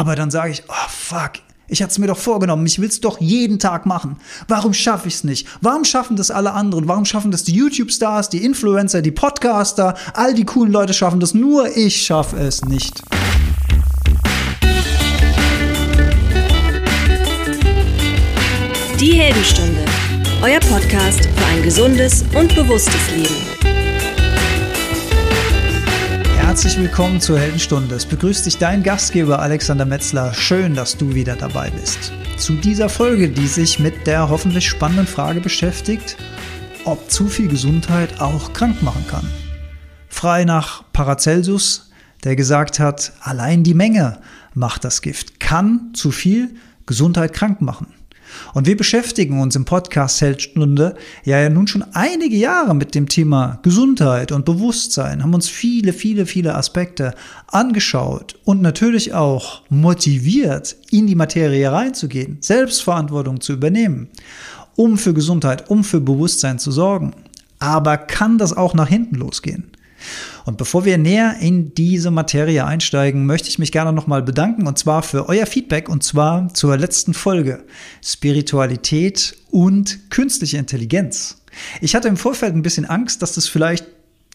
Aber dann sage ich, oh fuck, ich hatte es mir doch vorgenommen, ich will es doch jeden Tag machen. Warum schaffe ich es nicht? Warum schaffen das alle anderen? Warum schaffen das die YouTube-Stars, die Influencer, die Podcaster? All die coolen Leute schaffen das, nur ich schaffe es nicht. Die Heldenstunde, euer Podcast für ein gesundes und bewusstes Leben. Herzlich willkommen zur Heldenstunde. Es begrüßt dich dein Gastgeber Alexander Metzler. Schön, dass du wieder dabei bist. Zu dieser Folge, die sich mit der hoffentlich spannenden Frage beschäftigt, ob zu viel Gesundheit auch krank machen kann. Frei nach Paracelsus, der gesagt hat, allein die Menge macht das Gift, kann zu viel Gesundheit krank machen. Und wir beschäftigen uns im Podcast Heldstunde ja, nun schon einige Jahre mit dem Thema Gesundheit und Bewusstsein, haben uns viele, viele, viele Aspekte angeschaut und natürlich auch motiviert, in die Materie reinzugehen, Selbstverantwortung zu übernehmen, um für Gesundheit, um für Bewusstsein zu sorgen. Aber kann das auch nach hinten losgehen? Und bevor wir näher in diese Materie einsteigen, möchte ich mich gerne nochmal bedanken und zwar für euer Feedback und zwar zur letzten Folge Spiritualität und künstliche Intelligenz. Ich hatte im Vorfeld ein bisschen Angst, dass das vielleicht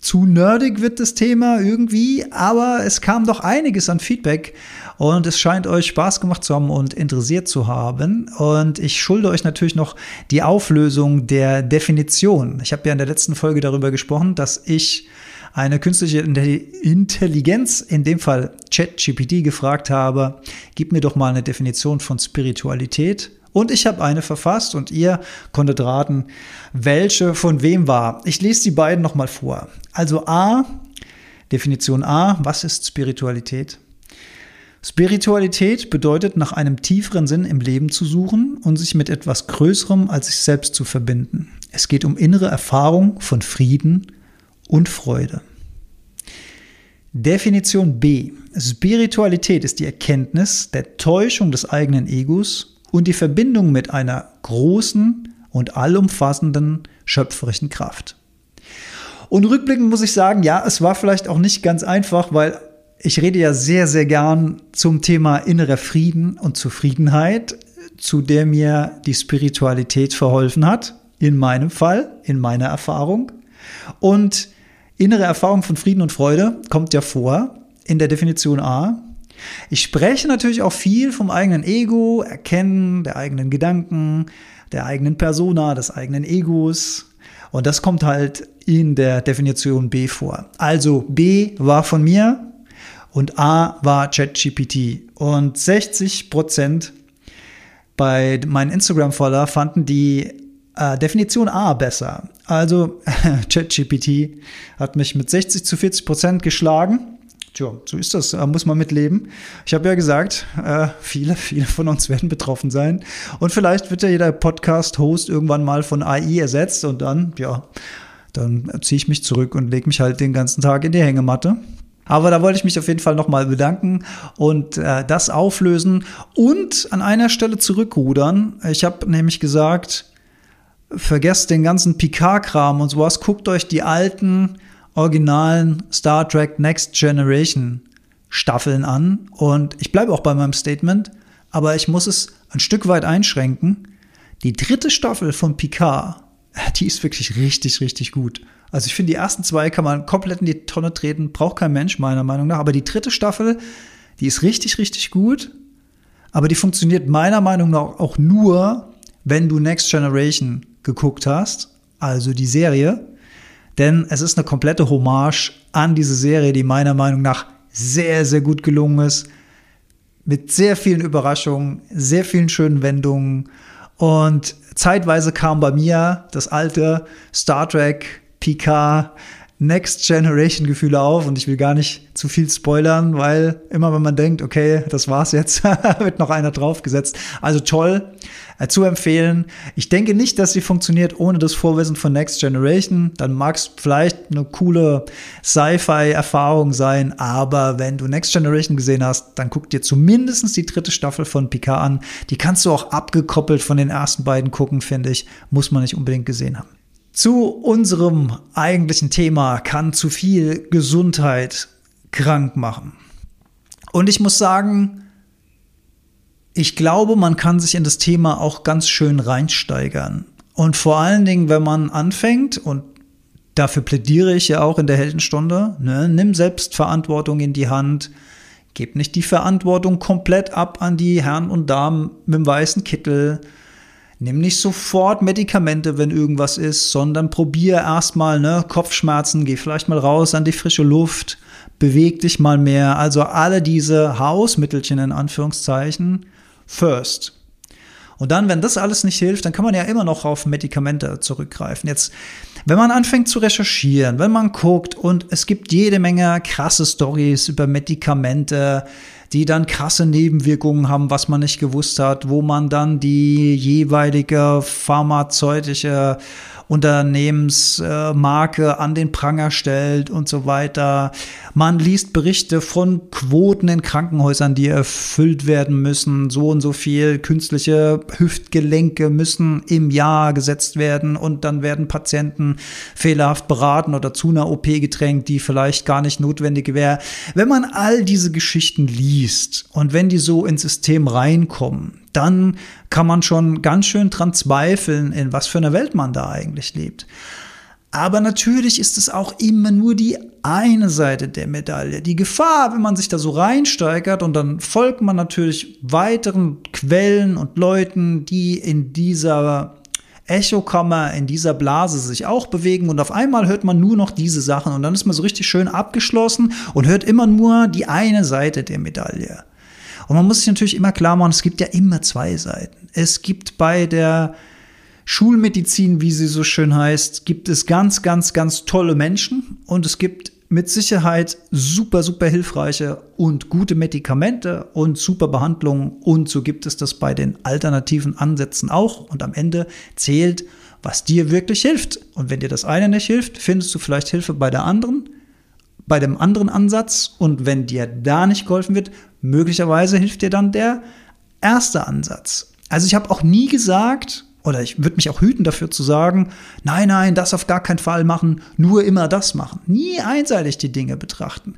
zu nerdig wird, das Thema irgendwie, aber es kam doch einiges an Feedback und es scheint euch Spaß gemacht zu haben und interessiert zu haben. Und ich schulde euch natürlich noch die Auflösung der Definition. Ich habe ja in der letzten Folge darüber gesprochen, dass ich eine künstliche Intelligenz, in dem Fall ChatGPT, gefragt habe, gib mir doch mal eine Definition von Spiritualität. Und ich habe eine verfasst und ihr konntet raten, welche von wem war. Ich lese die beiden nochmal vor. Also A, Definition A, was ist Spiritualität? Spiritualität bedeutet, nach einem tieferen Sinn im Leben zu suchen und sich mit etwas Größerem als sich selbst zu verbinden. Es geht um innere Erfahrung von Frieden, und Freude. Definition B. Spiritualität ist die Erkenntnis der Täuschung des eigenen Egos und die Verbindung mit einer großen und allumfassenden schöpferischen Kraft. Und rückblickend muss ich sagen, ja, es war vielleicht auch nicht ganz einfach, weil ich rede ja sehr, sehr gern zum Thema innerer Frieden und Zufriedenheit, zu der mir die Spiritualität verholfen hat, in meinem Fall, in meiner Erfahrung. Und Innere Erfahrung von Frieden und Freude kommt ja vor in der Definition A. Ich spreche natürlich auch viel vom eigenen Ego, Erkennen der eigenen Gedanken, der eigenen Persona, des eigenen Egos. Und das kommt halt in der Definition B vor. Also B war von mir und A war ChatGPT. Und 60 Prozent bei meinen Instagram-Follower fanden die äh, Definition A besser. Also ChatGPT hat mich mit 60 zu 40 Prozent geschlagen. Tja, so ist das, äh, muss man mitleben. Ich habe ja gesagt, äh, viele, viele von uns werden betroffen sein. Und vielleicht wird ja jeder Podcast-Host irgendwann mal von AI ersetzt und dann, ja, dann ziehe ich mich zurück und lege mich halt den ganzen Tag in die Hängematte. Aber da wollte ich mich auf jeden Fall nochmal bedanken und äh, das auflösen und an einer Stelle zurückrudern. Ich habe nämlich gesagt, vergesst den ganzen Picard-Kram und sowas, guckt euch die alten, originalen Star Trek Next Generation Staffeln an. Und ich bleibe auch bei meinem Statement, aber ich muss es ein Stück weit einschränken. Die dritte Staffel von Picard, die ist wirklich richtig, richtig gut. Also ich finde, die ersten zwei kann man komplett in die Tonne treten, braucht kein Mensch, meiner Meinung nach. Aber die dritte Staffel, die ist richtig, richtig gut. Aber die funktioniert meiner Meinung nach auch nur, wenn du Next Generation geguckt hast, also die Serie. Denn es ist eine komplette Hommage an diese Serie, die meiner Meinung nach sehr, sehr gut gelungen ist. Mit sehr vielen Überraschungen, sehr vielen schönen Wendungen. Und zeitweise kam bei mir das alte Star Trek, Picard, Next Generation Gefühle auf und ich will gar nicht zu viel spoilern, weil immer wenn man denkt, okay, das war's jetzt, wird noch einer draufgesetzt. Also toll, äh, zu empfehlen. Ich denke nicht, dass sie funktioniert ohne das Vorwissen von Next Generation. Dann mag es vielleicht eine coole Sci-Fi-Erfahrung sein, aber wenn du Next Generation gesehen hast, dann guck dir zumindest die dritte Staffel von Picard an. Die kannst du auch abgekoppelt von den ersten beiden gucken, finde ich. Muss man nicht unbedingt gesehen haben. Zu unserem eigentlichen Thema kann zu viel Gesundheit krank machen. Und ich muss sagen, ich glaube, man kann sich in das Thema auch ganz schön reinsteigern. Und vor allen Dingen, wenn man anfängt, und dafür plädiere ich ja auch in der Heldenstunde, ne, nimm Selbstverantwortung in die Hand, gib nicht die Verantwortung komplett ab an die Herren und Damen mit dem weißen Kittel, Nimm nicht sofort Medikamente, wenn irgendwas ist, sondern probier erstmal ne, Kopfschmerzen, geh vielleicht mal raus an die frische Luft, beweg dich mal mehr. Also alle diese Hausmittelchen in Anführungszeichen first. Und dann, wenn das alles nicht hilft, dann kann man ja immer noch auf Medikamente zurückgreifen. Jetzt, wenn man anfängt zu recherchieren, wenn man guckt und es gibt jede Menge krasse Stories über Medikamente, die dann krasse Nebenwirkungen haben, was man nicht gewusst hat, wo man dann die jeweilige pharmazeutische Unternehmensmarke an den Pranger stellt und so weiter. Man liest Berichte von Quoten in Krankenhäusern, die erfüllt werden müssen. So und so viel künstliche Hüftgelenke müssen im Jahr gesetzt werden und dann werden Patienten fehlerhaft beraten oder zu einer OP gedrängt, die vielleicht gar nicht notwendig wäre. Wenn man all diese Geschichten liest und wenn die so ins System reinkommen, dann kann man schon ganz schön dran zweifeln, in was für einer Welt man da eigentlich lebt. Aber natürlich ist es auch immer nur die eine Seite der Medaille. Die Gefahr, wenn man sich da so reinsteigert und dann folgt man natürlich weiteren Quellen und Leuten, die in dieser Echokammer, in dieser Blase sich auch bewegen und auf einmal hört man nur noch diese Sachen und dann ist man so richtig schön abgeschlossen und hört immer nur die eine Seite der Medaille. Und man muss sich natürlich immer klar machen, es gibt ja immer zwei Seiten. Es gibt bei der Schulmedizin, wie sie so schön heißt, gibt es ganz, ganz, ganz tolle Menschen und es gibt mit Sicherheit super, super hilfreiche und gute Medikamente und super Behandlungen und so gibt es das bei den alternativen Ansätzen auch und am Ende zählt, was dir wirklich hilft. Und wenn dir das eine nicht hilft, findest du vielleicht Hilfe bei der anderen bei dem anderen Ansatz und wenn dir da nicht geholfen wird, möglicherweise hilft dir dann der erste Ansatz. Also ich habe auch nie gesagt, oder ich würde mich auch hüten dafür zu sagen, nein, nein, das auf gar keinen Fall machen, nur immer das machen. Nie einseitig die Dinge betrachten.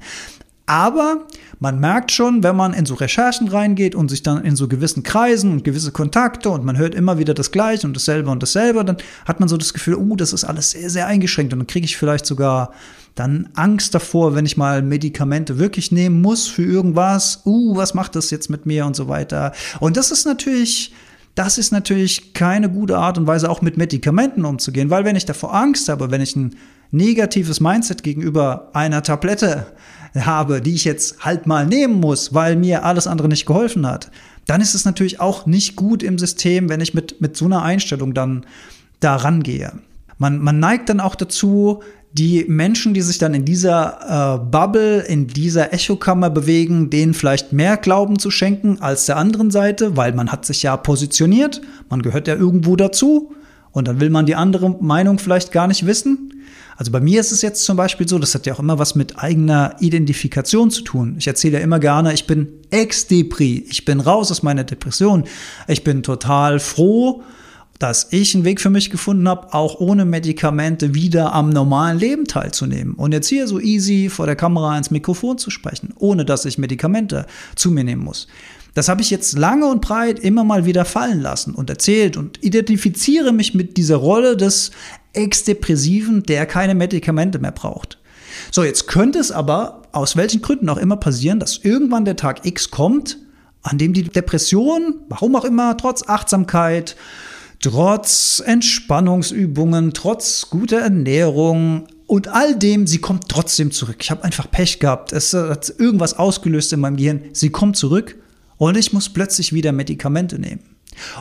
Aber man merkt schon, wenn man in so Recherchen reingeht und sich dann in so gewissen Kreisen und gewisse Kontakte und man hört immer wieder das Gleiche und dasselbe und dasselbe, dann hat man so das Gefühl, oh, das ist alles sehr, sehr eingeschränkt und dann kriege ich vielleicht sogar dann Angst davor, wenn ich mal Medikamente wirklich nehmen muss für irgendwas. Uh, was macht das jetzt mit mir und so weiter. Und das ist natürlich, das ist natürlich keine gute Art und Weise, auch mit Medikamenten umzugehen, weil wenn ich davor Angst habe, wenn ich ein negatives Mindset gegenüber einer Tablette habe, die ich jetzt halt mal nehmen muss, weil mir alles andere nicht geholfen hat, dann ist es natürlich auch nicht gut im System, wenn ich mit, mit so einer Einstellung dann da rangehe. Man, man neigt dann auch dazu, die Menschen, die sich dann in dieser äh, Bubble, in dieser Echokammer bewegen, denen vielleicht mehr Glauben zu schenken als der anderen Seite, weil man hat sich ja positioniert, man gehört ja irgendwo dazu und dann will man die andere Meinung vielleicht gar nicht wissen. Also bei mir ist es jetzt zum Beispiel so, das hat ja auch immer was mit eigener Identifikation zu tun. Ich erzähle ja immer gerne, ich bin ex-Depri, ich bin raus aus meiner Depression, ich bin total froh, dass ich einen Weg für mich gefunden habe, auch ohne Medikamente wieder am normalen Leben teilzunehmen. Und jetzt hier so easy vor der Kamera ins Mikrofon zu sprechen, ohne dass ich Medikamente zu mir nehmen muss. Das habe ich jetzt lange und breit immer mal wieder fallen lassen und erzählt und identifiziere mich mit dieser Rolle des Ex-Depressiven, der keine Medikamente mehr braucht. So, jetzt könnte es aber aus welchen Gründen auch immer passieren, dass irgendwann der Tag X kommt, an dem die Depression, warum auch immer, trotz Achtsamkeit, trotz Entspannungsübungen, trotz guter Ernährung und all dem, sie kommt trotzdem zurück. Ich habe einfach Pech gehabt. Es hat irgendwas ausgelöst in meinem Gehirn. Sie kommt zurück und ich muss plötzlich wieder Medikamente nehmen.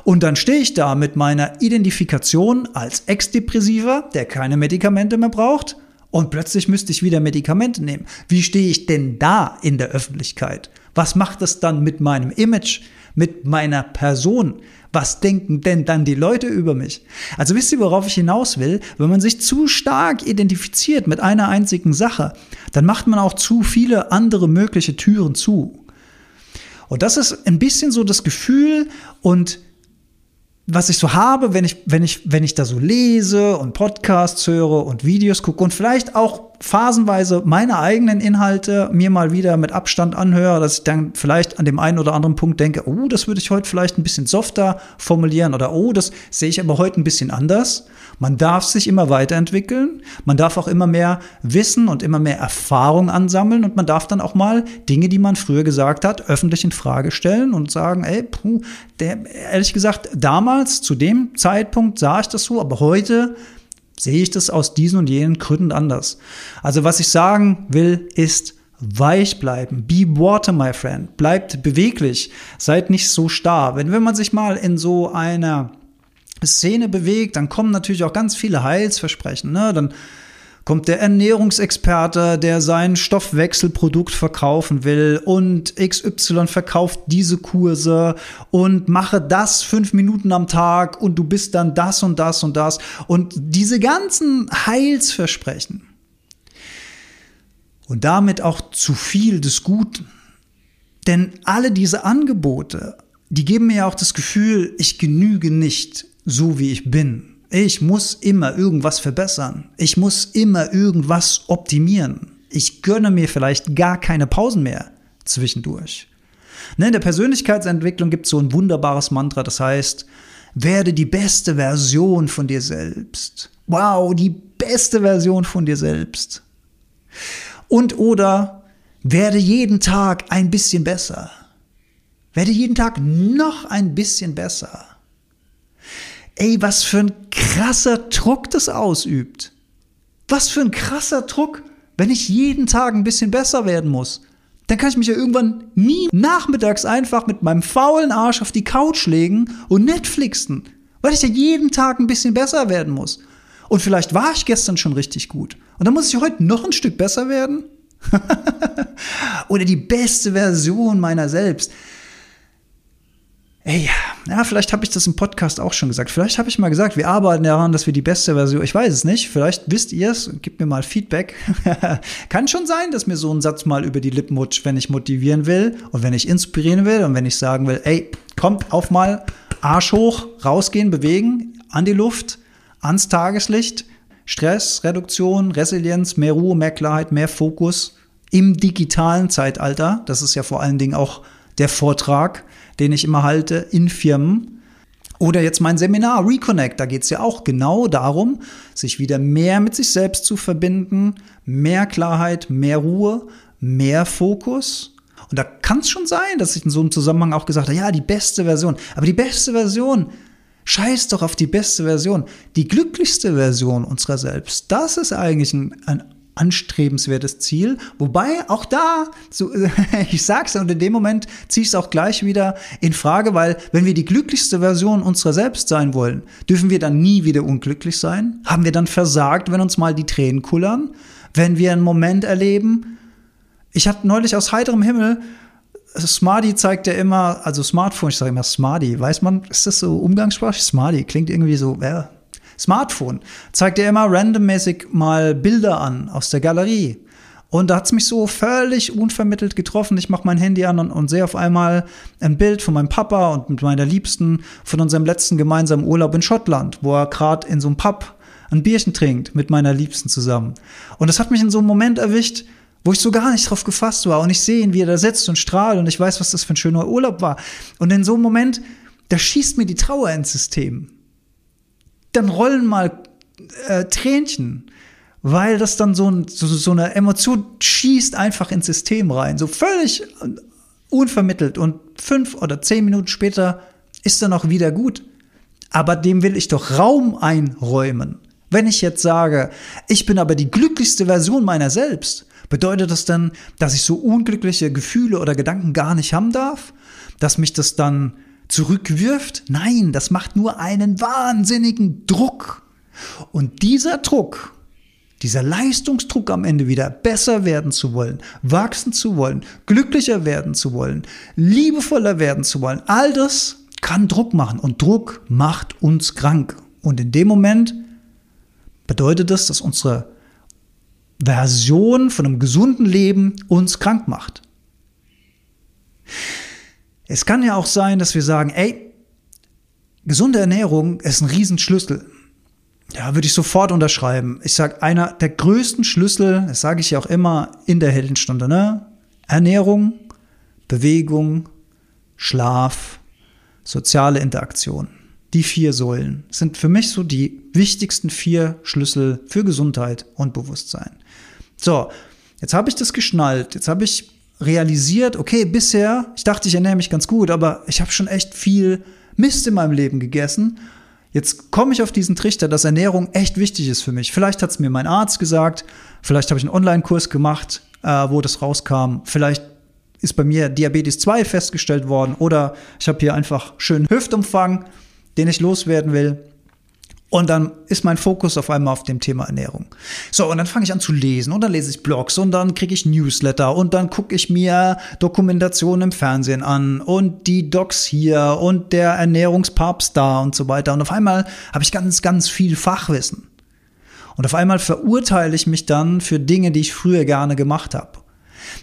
Und dann stehe ich da mit meiner Identifikation als Ex-Depressiver, der keine Medikamente mehr braucht, und plötzlich müsste ich wieder Medikamente nehmen. Wie stehe ich denn da in der Öffentlichkeit? Was macht es dann mit meinem Image, mit meiner Person? Was denken denn dann die Leute über mich? Also wisst ihr, worauf ich hinaus will? Wenn man sich zu stark identifiziert mit einer einzigen Sache, dann macht man auch zu viele andere mögliche Türen zu. Und das ist ein bisschen so das Gefühl und was ich so habe, wenn ich, wenn ich, wenn ich da so lese und Podcasts höre und Videos gucke und vielleicht auch phasenweise meine eigenen Inhalte mir mal wieder mit Abstand anhöre, dass ich dann vielleicht an dem einen oder anderen Punkt denke, oh, das würde ich heute vielleicht ein bisschen softer formulieren oder oh, das sehe ich aber heute ein bisschen anders. Man darf sich immer weiterentwickeln, man darf auch immer mehr Wissen und immer mehr Erfahrung ansammeln und man darf dann auch mal Dinge, die man früher gesagt hat, öffentlich in Frage stellen und sagen, ey, puh, der, ehrlich gesagt, damals zu dem Zeitpunkt sah ich das so, aber heute sehe ich das aus diesen und jenen Gründen anders. Also was ich sagen will, ist weich bleiben. Be water, my friend. Bleibt beweglich. Seid nicht so starr. Wenn, wenn man sich mal in so einer Szene bewegt, dann kommen natürlich auch ganz viele Heilsversprechen. Ne? Dann kommt der Ernährungsexperte, der sein Stoffwechselprodukt verkaufen will und XY verkauft diese Kurse und mache das fünf Minuten am Tag und du bist dann das und das und das und diese ganzen Heilsversprechen und damit auch zu viel des Guten. Denn alle diese Angebote, die geben mir ja auch das Gefühl, ich genüge nicht so, wie ich bin. Ich muss immer irgendwas verbessern. Ich muss immer irgendwas optimieren. Ich gönne mir vielleicht gar keine Pausen mehr zwischendurch. Ne, in der Persönlichkeitsentwicklung gibt es so ein wunderbares Mantra, das heißt, werde die beste Version von dir selbst. Wow, die beste Version von dir selbst. Und oder werde jeden Tag ein bisschen besser. Werde jeden Tag noch ein bisschen besser. Ey, was für ein krasser Druck das ausübt. Was für ein krasser Druck, wenn ich jeden Tag ein bisschen besser werden muss. Dann kann ich mich ja irgendwann nie nachmittags einfach mit meinem faulen Arsch auf die Couch legen und Netflixen, weil ich ja jeden Tag ein bisschen besser werden muss. Und vielleicht war ich gestern schon richtig gut. Und dann muss ich heute noch ein Stück besser werden? Oder die beste Version meiner selbst. Ey, ja, vielleicht habe ich das im Podcast auch schon gesagt. Vielleicht habe ich mal gesagt, wir arbeiten daran, dass wir die beste Version, ich weiß es nicht, vielleicht wisst ihr es, gebt mir mal Feedback. Kann schon sein, dass mir so ein Satz mal über die Lippen rutscht, wenn ich motivieren will und wenn ich inspirieren will und wenn ich sagen will, ey, kommt auf mal, Arsch hoch, rausgehen, bewegen, an die Luft, ans Tageslicht, Stressreduktion, Resilienz, mehr Ruhe, mehr Klarheit, mehr Fokus im digitalen Zeitalter. Das ist ja vor allen Dingen auch der Vortrag den ich immer halte in Firmen. Oder jetzt mein Seminar Reconnect, da geht es ja auch genau darum, sich wieder mehr mit sich selbst zu verbinden, mehr Klarheit, mehr Ruhe, mehr Fokus. Und da kann es schon sein, dass ich in so einem Zusammenhang auch gesagt habe, ja, die beste Version. Aber die beste Version, scheiß doch auf die beste Version. Die glücklichste Version unserer selbst, das ist eigentlich ein, ein anstrebenswertes Ziel. Wobei auch da, so, ich sag's und in dem Moment ziehe ich es auch gleich wieder in Frage, weil wenn wir die glücklichste Version unserer selbst sein wollen, dürfen wir dann nie wieder unglücklich sein? Haben wir dann versagt, wenn uns mal die Tränen kullern? Wenn wir einen Moment erleben? Ich hatte neulich aus heiterem Himmel Smarty zeigt ja immer, also Smartphone, ich sage immer Smarty, weiß man, ist das so umgangssprachlich? Smarty klingt irgendwie so, ja, Smartphone zeigt dir immer randommäßig mal Bilder an aus der Galerie. Und da hat es mich so völlig unvermittelt getroffen. Ich mache mein Handy an und, und sehe auf einmal ein Bild von meinem Papa und mit meiner Liebsten von unserem letzten gemeinsamen Urlaub in Schottland, wo er gerade in so einem Pub ein Bierchen trinkt mit meiner Liebsten zusammen. Und das hat mich in so einem Moment erwischt, wo ich so gar nicht drauf gefasst war. Und ich sehe ihn, wie er da sitzt und strahlt und ich weiß, was das für ein schöner Urlaub war. Und in so einem Moment, da schießt mir die Trauer ins System dann rollen mal äh, Tränchen, weil das dann so, ein, so, so eine Emotion schießt einfach ins System rein, so völlig unvermittelt und fünf oder zehn Minuten später ist dann auch wieder gut. Aber dem will ich doch Raum einräumen. Wenn ich jetzt sage, ich bin aber die glücklichste Version meiner selbst, bedeutet das dann, dass ich so unglückliche Gefühle oder Gedanken gar nicht haben darf? Dass mich das dann zurückwirft. Nein, das macht nur einen wahnsinnigen Druck. Und dieser Druck, dieser Leistungsdruck am Ende wieder besser werden zu wollen, wachsen zu wollen, glücklicher werden zu wollen, liebevoller werden zu wollen, all das kann Druck machen und Druck macht uns krank. Und in dem Moment bedeutet das, dass unsere Version von einem gesunden Leben uns krank macht. Es kann ja auch sein, dass wir sagen, ey, gesunde Ernährung ist ein Riesenschlüssel. Ja, würde ich sofort unterschreiben. Ich sage, einer der größten Schlüssel, das sage ich ja auch immer in der Heldenstunde, ne? Ernährung, Bewegung, Schlaf, soziale Interaktion. Die vier Säulen sind für mich so die wichtigsten vier Schlüssel für Gesundheit und Bewusstsein. So, jetzt habe ich das geschnallt. Jetzt habe ich realisiert, okay, bisher, ich dachte, ich ernähre mich ganz gut, aber ich habe schon echt viel Mist in meinem Leben gegessen. Jetzt komme ich auf diesen Trichter, dass Ernährung echt wichtig ist für mich. Vielleicht hat es mir mein Arzt gesagt, vielleicht habe ich einen Online-Kurs gemacht, äh, wo das rauskam. Vielleicht ist bei mir Diabetes 2 festgestellt worden oder ich habe hier einfach schön Hüftumfang, den ich loswerden will. Und dann ist mein Fokus auf einmal auf dem Thema Ernährung. So, und dann fange ich an zu lesen und dann lese ich Blogs und dann kriege ich Newsletter und dann gucke ich mir Dokumentationen im Fernsehen an und die Docs hier und der Ernährungspapst da und so weiter. Und auf einmal habe ich ganz, ganz viel Fachwissen. Und auf einmal verurteile ich mich dann für Dinge, die ich früher gerne gemacht habe.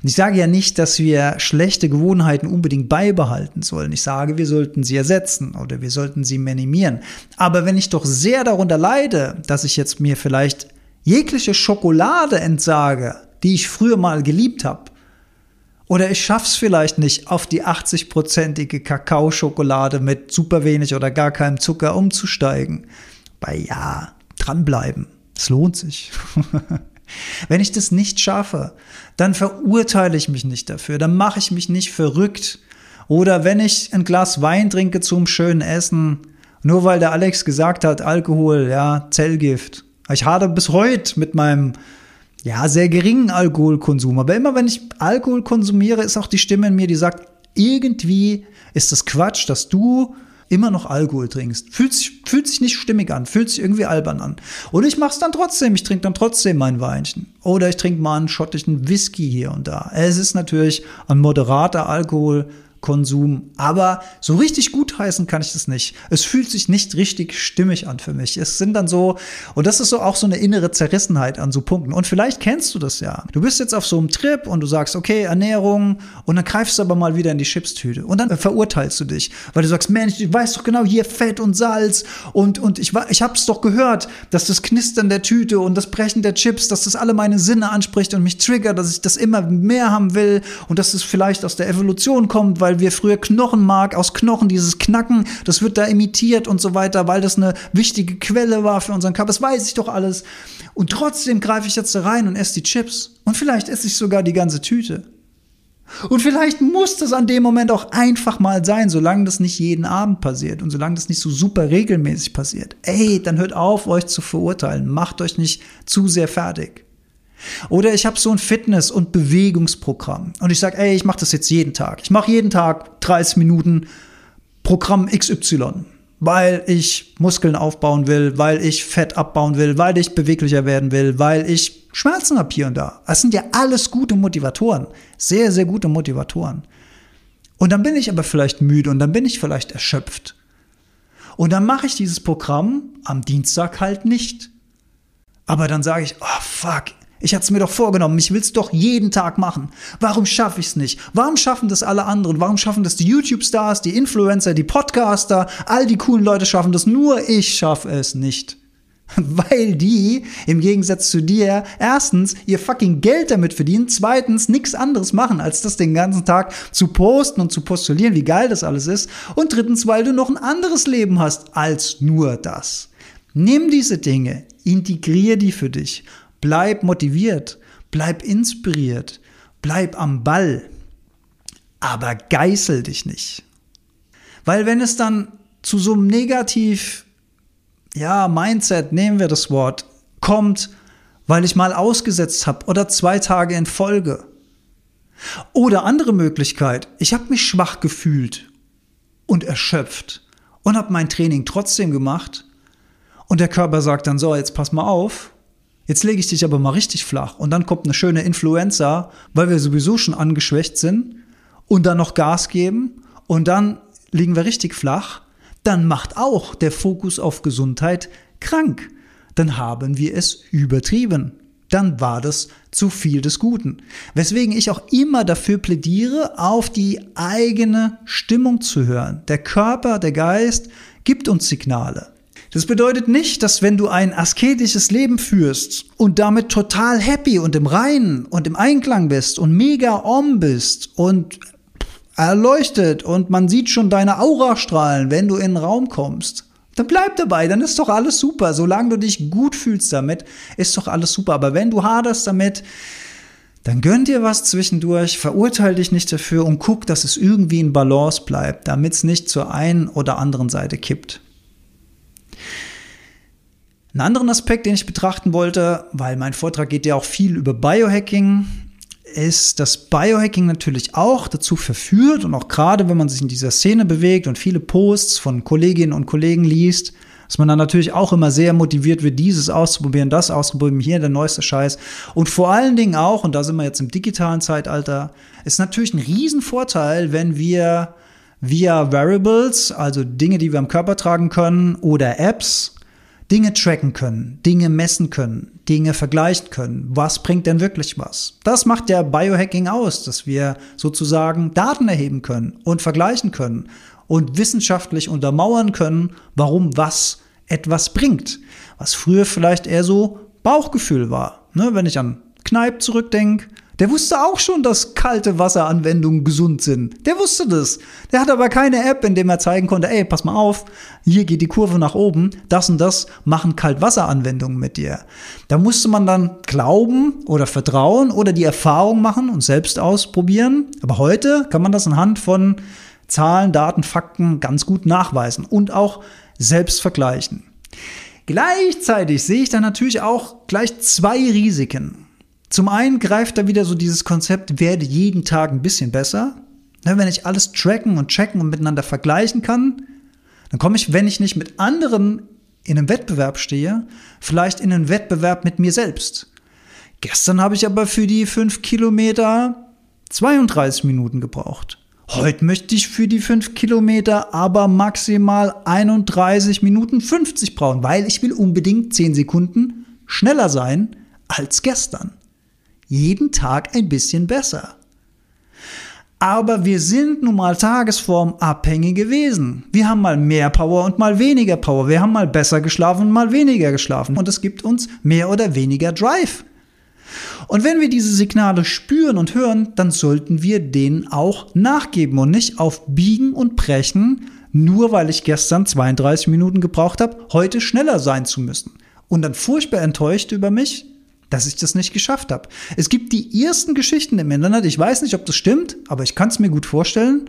Ich sage ja nicht, dass wir schlechte Gewohnheiten unbedingt beibehalten sollen. Ich sage, wir sollten sie ersetzen oder wir sollten sie minimieren. Aber wenn ich doch sehr darunter leide, dass ich jetzt mir vielleicht jegliche Schokolade entsage, die ich früher mal geliebt habe, oder ich schaff's vielleicht nicht, auf die 80-prozentige Kakaoschokolade mit super wenig oder gar keinem Zucker umzusteigen. Bei ja, dranbleiben. Es lohnt sich. Wenn ich das nicht schaffe, dann verurteile ich mich nicht dafür, dann mache ich mich nicht verrückt. Oder wenn ich ein Glas Wein trinke zum schönen Essen, nur weil der Alex gesagt hat, Alkohol, ja, Zellgift. Ich hadere bis heute mit meinem, ja, sehr geringen Alkoholkonsum. Aber immer wenn ich Alkohol konsumiere, ist auch die Stimme in mir, die sagt, irgendwie ist das Quatsch, dass du immer noch Alkohol trinkst. Fühlt sich, fühlt sich nicht stimmig an, fühlt sich irgendwie albern an. Oder ich mache es dann trotzdem, ich trinke dann trotzdem mein Weinchen. Oder ich trinke mal einen schottischen Whisky hier und da. Es ist natürlich ein moderater Alkohol, Konsum. Aber so richtig gut heißen kann ich das nicht. Es fühlt sich nicht richtig stimmig an für mich. Es sind dann so, und das ist so auch so eine innere Zerrissenheit an so Punkten. Und vielleicht kennst du das ja. Du bist jetzt auf so einem Trip und du sagst, okay, Ernährung, und dann greifst du aber mal wieder in die Chipstüte. Und dann verurteilst du dich, weil du sagst, Mensch, ich weiß doch genau, hier Fett und Salz. Und, und ich, ich hab's doch gehört, dass das Knistern der Tüte und das Brechen der Chips, dass das alle meine Sinne anspricht und mich triggert, dass ich das immer mehr haben will und dass es vielleicht aus der Evolution kommt, weil weil wir früher Knochenmark aus Knochen, dieses Knacken, das wird da imitiert und so weiter, weil das eine wichtige Quelle war für unseren Körper. Das weiß ich doch alles. Und trotzdem greife ich jetzt da rein und esse die Chips. Und vielleicht esse ich sogar die ganze Tüte. Und vielleicht muss das an dem Moment auch einfach mal sein, solange das nicht jeden Abend passiert und solange das nicht so super regelmäßig passiert. Ey, dann hört auf, euch zu verurteilen. Macht euch nicht zu sehr fertig. Oder ich habe so ein Fitness- und Bewegungsprogramm und ich sage, ey, ich mache das jetzt jeden Tag. Ich mache jeden Tag 30 Minuten Programm XY, weil ich Muskeln aufbauen will, weil ich Fett abbauen will, weil ich beweglicher werden will, weil ich Schmerzen habe hier und da. Das sind ja alles gute Motivatoren, sehr, sehr gute Motivatoren. Und dann bin ich aber vielleicht müde und dann bin ich vielleicht erschöpft. Und dann mache ich dieses Programm am Dienstag halt nicht. Aber dann sage ich, oh fuck, ich hatte es mir doch vorgenommen, ich will es doch jeden Tag machen. Warum schaffe ich es nicht? Warum schaffen das alle anderen? Warum schaffen das die YouTube-Stars, die Influencer, die Podcaster? All die coolen Leute schaffen das, nur ich schaffe es nicht. Weil die im Gegensatz zu dir erstens ihr fucking Geld damit verdienen, zweitens nichts anderes machen, als das den ganzen Tag zu posten und zu postulieren, wie geil das alles ist. Und drittens, weil du noch ein anderes Leben hast als nur das. Nimm diese Dinge, integrier die für dich Bleib motiviert, bleib inspiriert, bleib am Ball, aber geißel dich nicht. Weil wenn es dann zu so einem negativ, ja, Mindset, nehmen wir das Wort, kommt, weil ich mal ausgesetzt habe oder zwei Tage in Folge. Oder andere Möglichkeit, ich habe mich schwach gefühlt und erschöpft und habe mein Training trotzdem gemacht und der Körper sagt dann so, jetzt pass mal auf, Jetzt lege ich dich aber mal richtig flach und dann kommt eine schöne Influenza, weil wir sowieso schon angeschwächt sind und dann noch Gas geben und dann liegen wir richtig flach. Dann macht auch der Fokus auf Gesundheit krank. Dann haben wir es übertrieben. Dann war das zu viel des Guten. Weswegen ich auch immer dafür plädiere, auf die eigene Stimmung zu hören. Der Körper, der Geist gibt uns Signale. Das bedeutet nicht, dass wenn du ein asketisches Leben führst und damit total happy und im Reinen und im Einklang bist und mega om bist und erleuchtet und man sieht schon deine Aura strahlen, wenn du in den Raum kommst. Dann bleib dabei, dann ist doch alles super. Solange du dich gut fühlst damit, ist doch alles super. Aber wenn du haderst damit, dann gönn dir was zwischendurch, verurteil dich nicht dafür und guck, dass es irgendwie in Balance bleibt, damit es nicht zur einen oder anderen Seite kippt. Einen anderen Aspekt, den ich betrachten wollte, weil mein Vortrag geht ja auch viel über Biohacking, ist, dass Biohacking natürlich auch dazu verführt und auch gerade, wenn man sich in dieser Szene bewegt und viele Posts von Kolleginnen und Kollegen liest, dass man dann natürlich auch immer sehr motiviert wird, dieses auszuprobieren, das auszuprobieren, hier der neueste Scheiß. Und vor allen Dingen auch, und da sind wir jetzt im digitalen Zeitalter, ist natürlich ein Riesenvorteil, wenn wir via Variables, also Dinge, die wir am Körper tragen können, oder Apps, Dinge tracken können, Dinge messen können, Dinge vergleichen können. Was bringt denn wirklich was? Das macht ja Biohacking aus, dass wir sozusagen Daten erheben können und vergleichen können und wissenschaftlich untermauern können, warum was etwas bringt. Was früher vielleicht eher so Bauchgefühl war. Ne, wenn ich an Kneipp zurückdenke, der wusste auch schon, dass kalte Wasseranwendungen gesund sind. Der wusste das. Der hat aber keine App, in dem er zeigen konnte, ey, pass mal auf, hier geht die Kurve nach oben, das und das machen Kaltwasseranwendungen mit dir. Da musste man dann glauben oder vertrauen oder die Erfahrung machen und selbst ausprobieren. Aber heute kann man das anhand von Zahlen, Daten, Fakten ganz gut nachweisen und auch selbst vergleichen. Gleichzeitig sehe ich da natürlich auch gleich zwei Risiken. Zum einen greift da wieder so dieses Konzept, werde jeden Tag ein bisschen besser. Ne, wenn ich alles tracken und checken und miteinander vergleichen kann, dann komme ich, wenn ich nicht mit anderen in einem Wettbewerb stehe, vielleicht in einen Wettbewerb mit mir selbst. Gestern habe ich aber für die fünf Kilometer 32 Minuten gebraucht. Heute möchte ich für die fünf Kilometer aber maximal 31 Minuten 50 brauchen, weil ich will unbedingt 10 Sekunden schneller sein als gestern jeden Tag ein bisschen besser. Aber wir sind nun mal tagesformabhängige Wesen. Wir haben mal mehr Power und mal weniger Power. Wir haben mal besser geschlafen und mal weniger geschlafen. Und es gibt uns mehr oder weniger Drive. Und wenn wir diese Signale spüren und hören, dann sollten wir denen auch nachgeben und nicht auf Biegen und Brechen, nur weil ich gestern 32 Minuten gebraucht habe, heute schneller sein zu müssen. Und dann furchtbar enttäuscht über mich, dass ich das nicht geschafft habe. Es gibt die ersten Geschichten im Internet, ich weiß nicht, ob das stimmt, aber ich kann es mir gut vorstellen,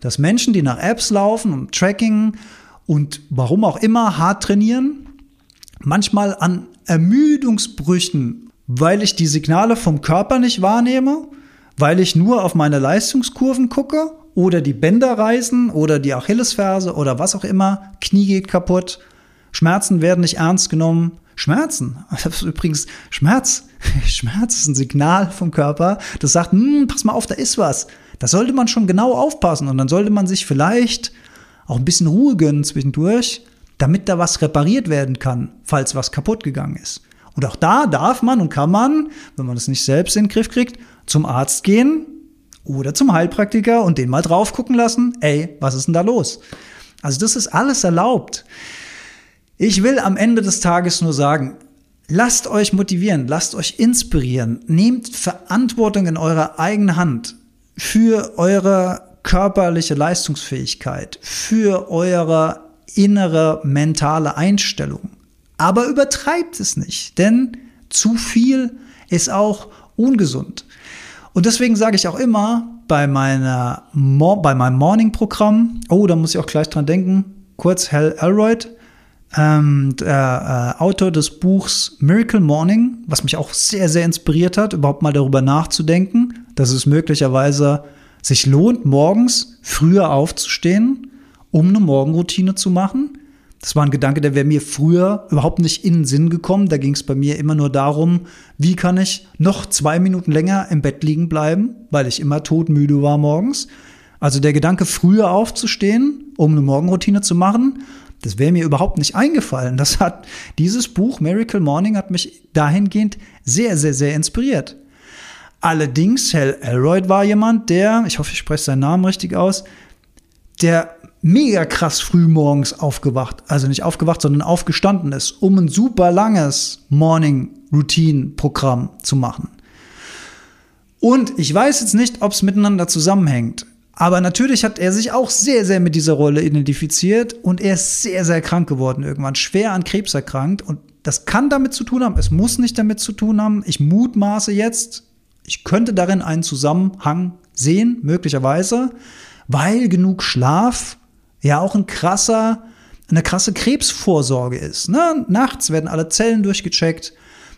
dass Menschen, die nach Apps laufen und Tracking und warum auch immer hart trainieren, manchmal an Ermüdungsbrüchen, weil ich die Signale vom Körper nicht wahrnehme, weil ich nur auf meine Leistungskurven gucke oder die Bänder reißen oder die Achillesferse oder was auch immer, Knie geht kaputt, Schmerzen werden nicht ernst genommen, Schmerzen. Das ist übrigens Schmerz. Schmerz ist ein Signal vom Körper, das sagt, hm, pass mal auf, da ist was. Da sollte man schon genau aufpassen und dann sollte man sich vielleicht auch ein bisschen Ruhe gönnen zwischendurch, damit da was repariert werden kann, falls was kaputt gegangen ist. Und auch da darf man und kann man, wenn man es nicht selbst in den Griff kriegt, zum Arzt gehen oder zum Heilpraktiker und den mal drauf gucken lassen, ey, was ist denn da los? Also das ist alles erlaubt. Ich will am Ende des Tages nur sagen, lasst euch motivieren, lasst euch inspirieren, nehmt Verantwortung in eurer eigene Hand für eure körperliche Leistungsfähigkeit, für eure innere mentale Einstellung. Aber übertreibt es nicht, denn zu viel ist auch ungesund. Und deswegen sage ich auch immer bei meiner bei meinem Morning Programm, oh, da muss ich auch gleich dran denken, kurz Hal Elroyd, ähm, der äh, Autor des Buchs Miracle Morning, was mich auch sehr, sehr inspiriert hat, überhaupt mal darüber nachzudenken, dass es möglicherweise sich lohnt, morgens früher aufzustehen, um eine Morgenroutine zu machen. Das war ein Gedanke, der wäre mir früher überhaupt nicht in den Sinn gekommen. Da ging es bei mir immer nur darum, wie kann ich noch zwei Minuten länger im Bett liegen bleiben, weil ich immer todmüde war morgens. Also der Gedanke, früher aufzustehen, um eine Morgenroutine zu machen, das wäre mir überhaupt nicht eingefallen. Das hat dieses Buch Miracle Morning hat mich dahingehend sehr, sehr, sehr inspiriert. Allerdings, Hal Elroyd war jemand, der, ich hoffe, ich spreche seinen Namen richtig aus, der mega krass früh morgens aufgewacht, also nicht aufgewacht, sondern aufgestanden ist, um ein super langes Morning Routine Programm zu machen. Und ich weiß jetzt nicht, ob es miteinander zusammenhängt. Aber natürlich hat er sich auch sehr, sehr mit dieser Rolle identifiziert und er ist sehr, sehr krank geworden irgendwann, schwer an Krebs erkrankt. Und das kann damit zu tun haben, es muss nicht damit zu tun haben. Ich mutmaße jetzt, ich könnte darin einen Zusammenhang sehen, möglicherweise, weil genug Schlaf ja auch ein krasser, eine krasse Krebsvorsorge ist. Ne? Nachts werden alle Zellen durchgecheckt,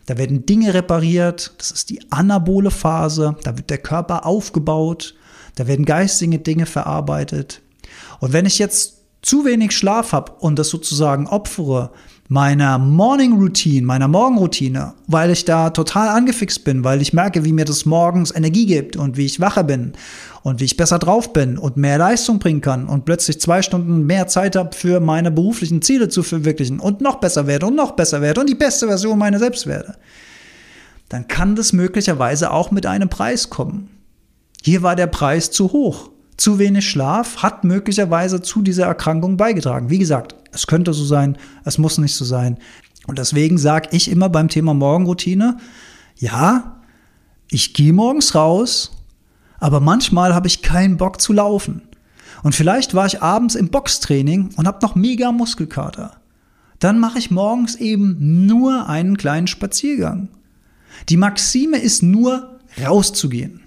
da werden Dinge repariert, das ist die anabole Phase, da wird der Körper aufgebaut, da werden geistige Dinge verarbeitet. Und wenn ich jetzt zu wenig Schlaf habe und das sozusagen opfere meiner Morning Routine, meiner Morgenroutine, weil ich da total angefixt bin, weil ich merke, wie mir das morgens Energie gibt und wie ich wacher bin und wie ich besser drauf bin und mehr Leistung bringen kann und plötzlich zwei Stunden mehr Zeit habe für meine beruflichen Ziele zu verwirklichen und noch besser werde und noch besser werde und die beste Version meiner selbst werde, dann kann das möglicherweise auch mit einem Preis kommen. Hier war der Preis zu hoch. Zu wenig Schlaf hat möglicherweise zu dieser Erkrankung beigetragen. Wie gesagt, es könnte so sein, es muss nicht so sein. Und deswegen sage ich immer beim Thema Morgenroutine, ja, ich gehe morgens raus, aber manchmal habe ich keinen Bock zu laufen. Und vielleicht war ich abends im Boxtraining und habe noch mega Muskelkater. Dann mache ich morgens eben nur einen kleinen Spaziergang. Die Maxime ist nur rauszugehen.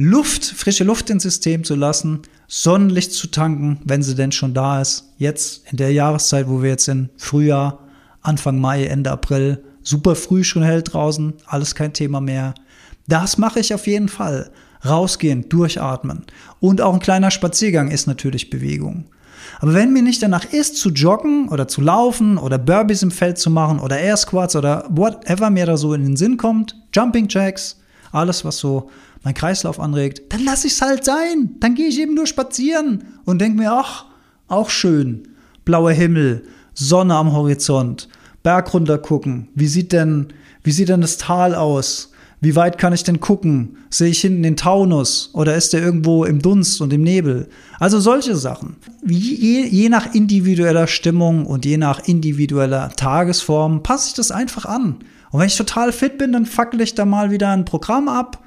Luft, frische Luft ins System zu lassen, Sonnenlicht zu tanken, wenn sie denn schon da ist. Jetzt in der Jahreszeit, wo wir jetzt sind, Frühjahr, Anfang Mai, Ende April, super früh schon hell draußen, alles kein Thema mehr. Das mache ich auf jeden Fall. Rausgehen, durchatmen. Und auch ein kleiner Spaziergang ist natürlich Bewegung. Aber wenn mir nicht danach ist, zu joggen oder zu laufen oder Burpees im Feld zu machen oder Air Squats oder whatever mir da so in den Sinn kommt, Jumping Jacks, alles, was so mein Kreislauf anregt, dann lasse ich es halt sein. Dann gehe ich eben nur spazieren und denke mir, ach, auch schön. Blauer Himmel, Sonne am Horizont, Berg runter gucken. Wie sieht denn, wie sieht denn das Tal aus? Wie weit kann ich denn gucken? Sehe ich hinten den Taunus oder ist der irgendwo im Dunst und im Nebel? Also solche Sachen. Je, je nach individueller Stimmung und je nach individueller Tagesform passe ich das einfach an. Und wenn ich total fit bin, dann fackel ich da mal wieder ein Programm ab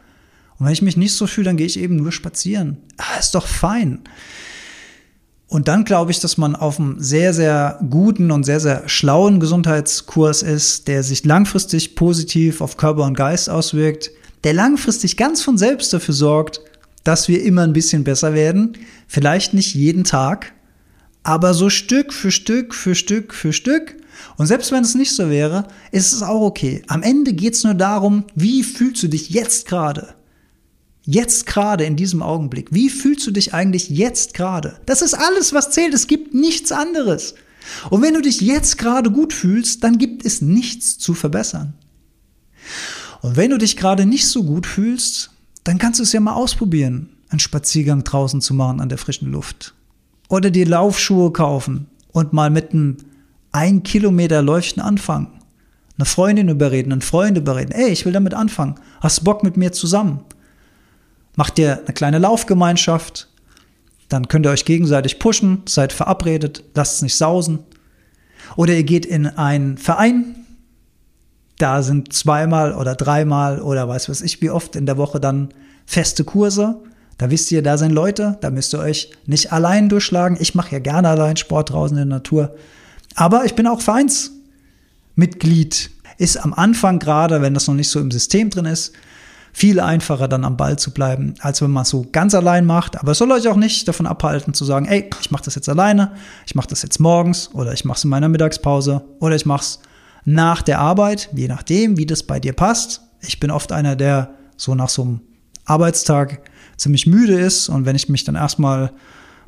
und wenn ich mich nicht so fühle, dann gehe ich eben nur spazieren. Ah, ist doch fein. Und dann glaube ich, dass man auf einem sehr, sehr guten und sehr, sehr schlauen Gesundheitskurs ist, der sich langfristig positiv auf Körper und Geist auswirkt, der langfristig ganz von selbst dafür sorgt, dass wir immer ein bisschen besser werden. Vielleicht nicht jeden Tag, aber so Stück für Stück für Stück für Stück. Und selbst wenn es nicht so wäre, ist es auch okay. Am Ende geht es nur darum, wie fühlst du dich jetzt gerade? Jetzt gerade in diesem Augenblick. Wie fühlst du dich eigentlich jetzt gerade? Das ist alles, was zählt. Es gibt nichts anderes. Und wenn du dich jetzt gerade gut fühlst, dann gibt es nichts zu verbessern. Und wenn du dich gerade nicht so gut fühlst, dann kannst du es ja mal ausprobieren, einen Spaziergang draußen zu machen an der frischen Luft. Oder dir Laufschuhe kaufen und mal mit einem ein Kilometer Läufchen anfangen. Eine Freundin überreden, einen Freund überreden. Ey, ich will damit anfangen. Hast Bock mit mir zusammen? Macht ihr eine kleine Laufgemeinschaft, dann könnt ihr euch gegenseitig pushen, seid verabredet, lasst es nicht sausen. Oder ihr geht in einen Verein, da sind zweimal oder dreimal oder weiß was ich wie oft in der Woche dann feste Kurse. Da wisst ihr, da sind Leute, da müsst ihr euch nicht allein durchschlagen. Ich mache ja gerne allein Sport draußen in der Natur. Aber ich bin auch Vereinsmitglied. Ist am Anfang gerade, wenn das noch nicht so im System drin ist, viel einfacher dann am Ball zu bleiben, als wenn man es so ganz allein macht. Aber es soll euch auch nicht davon abhalten zu sagen, ey, ich mache das jetzt alleine, ich mache das jetzt morgens oder ich mache es in meiner Mittagspause oder ich mache es nach der Arbeit, je nachdem, wie das bei dir passt. Ich bin oft einer, der so nach so einem Arbeitstag ziemlich müde ist und wenn ich mich dann erstmal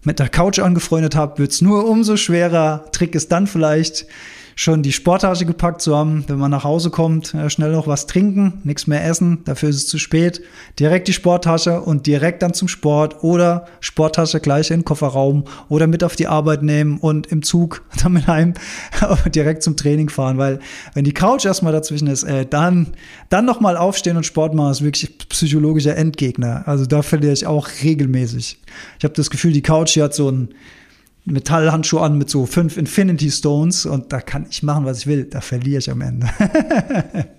mit der Couch angefreundet habe, wird es nur umso schwerer. Trick ist dann vielleicht, schon die Sporttasche gepackt zu haben, wenn man nach Hause kommt, äh, schnell noch was trinken, nichts mehr essen, dafür ist es zu spät. Direkt die Sporttasche und direkt dann zum Sport oder Sporttasche gleich in den Kofferraum oder mit auf die Arbeit nehmen und im Zug dann mit einem direkt zum Training fahren, weil wenn die Couch erstmal dazwischen ist, äh, dann, dann nochmal aufstehen und Sport machen, ist wirklich psychologischer Endgegner. Also da verliere ich auch regelmäßig. Ich habe das Gefühl, die Couch hier hat so ein Metallhandschuh an mit so fünf Infinity Stones und da kann ich machen, was ich will. Da verliere ich am Ende.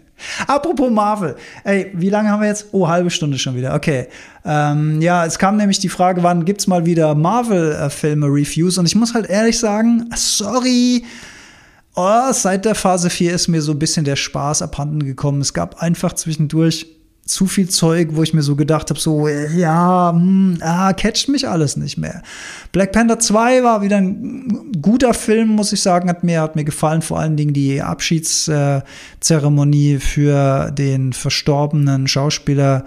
Apropos Marvel. Ey, wie lange haben wir jetzt? Oh, halbe Stunde schon wieder. Okay. Ähm, ja, es kam nämlich die Frage, wann gibt's mal wieder Marvel-Filme-Reviews? Und ich muss halt ehrlich sagen, sorry. Oh, seit der Phase 4 ist mir so ein bisschen der Spaß abhanden gekommen. Es gab einfach zwischendurch zu viel Zeug, wo ich mir so gedacht habe, so, ja, mh, hm, ah, catcht mich alles nicht mehr. Black Panther 2 war wieder ein guter Film, muss ich sagen, hat mir, hat mir gefallen, vor allen Dingen die Abschiedszeremonie für den verstorbenen Schauspieler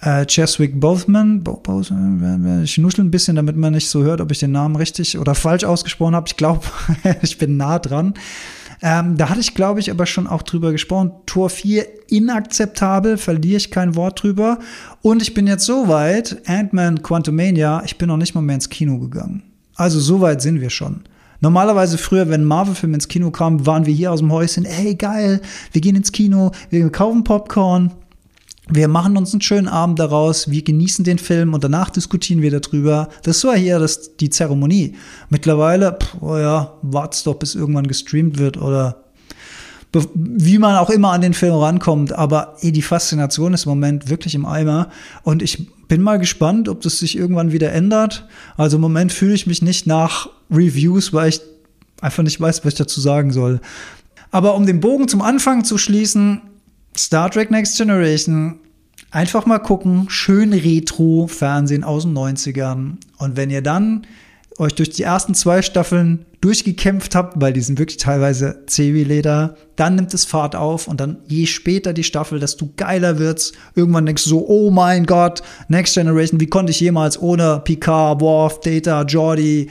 äh, Cheswick Bothman. Bo Bothman. Ich nuschel ein bisschen, damit man nicht so hört, ob ich den Namen richtig oder falsch ausgesprochen habe. Ich glaube, ich bin nah dran. Ähm, da hatte ich, glaube ich, aber schon auch drüber gesprochen. Tor 4 inakzeptabel, verliere ich kein Wort drüber. Und ich bin jetzt so weit, Ant-Man Quantumania, ich bin noch nicht mal mehr ins Kino gegangen. Also so weit sind wir schon. Normalerweise früher, wenn Marvel-Film ins Kino kam, waren wir hier aus dem Häuschen, ey geil, wir gehen ins Kino, wir kaufen Popcorn, wir machen uns einen schönen Abend daraus, wir genießen den Film und danach diskutieren wir darüber. Das war hier das, die Zeremonie. Mittlerweile, pff, oh ja, wart's doch, bis irgendwann gestreamt wird oder wie man auch immer an den Film rankommt. Aber ey, die Faszination ist im Moment wirklich im Eimer und ich bin mal gespannt, ob das sich irgendwann wieder ändert. Also im Moment fühle ich mich nicht nach Reviews, weil ich einfach nicht weiß, was ich dazu sagen soll. Aber um den Bogen zum Anfang zu schließen, Star Trek Next Generation. Einfach mal gucken, schön Retro-Fernsehen aus den 90ern. Und wenn ihr dann euch durch die ersten zwei Staffeln durchgekämpft habt, weil die sind wirklich teilweise zäh wie Leder, dann nimmt es Fahrt auf und dann je später die Staffel, desto geiler wird's. Irgendwann denkst du so, oh mein Gott, Next Generation, wie konnte ich jemals ohne Picard, Worf, Data, Jordi,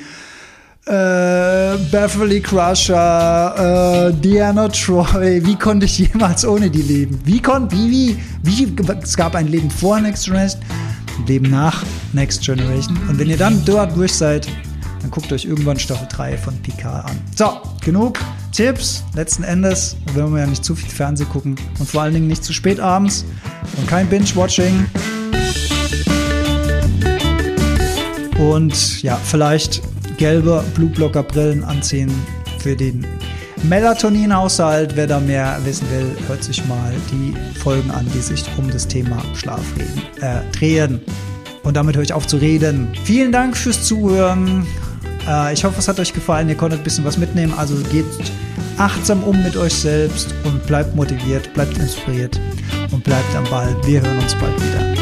äh, Beverly Crusher, äh, Diana Troy, wie konnte ich jemals ohne die leben? Wie konnte, wie, wie, wie, es gab ein Leben vor Next Generation, ein Leben nach Next Generation. Und wenn ihr dann dort durch seid, dann guckt euch irgendwann Staffel 3 von Picard an. So, genug Tipps. Letzten Endes wollen wir ja nicht zu viel Fernsehen gucken und vor allen Dingen nicht zu spät abends und kein Binge-Watching. Und ja, vielleicht gelbe Blueblocker-Brillen anziehen für den Melatonin-Haushalt. Wer da mehr wissen will, hört sich mal die Folgen an, die sich um das Thema Schlaf reden, äh, drehen. Und damit höre ich auf zu reden. Vielen Dank fürs Zuhören. Äh, ich hoffe, es hat euch gefallen. Ihr konntet ein bisschen was mitnehmen. Also geht achtsam um mit euch selbst und bleibt motiviert, bleibt inspiriert und bleibt am Ball. Wir hören uns bald wieder.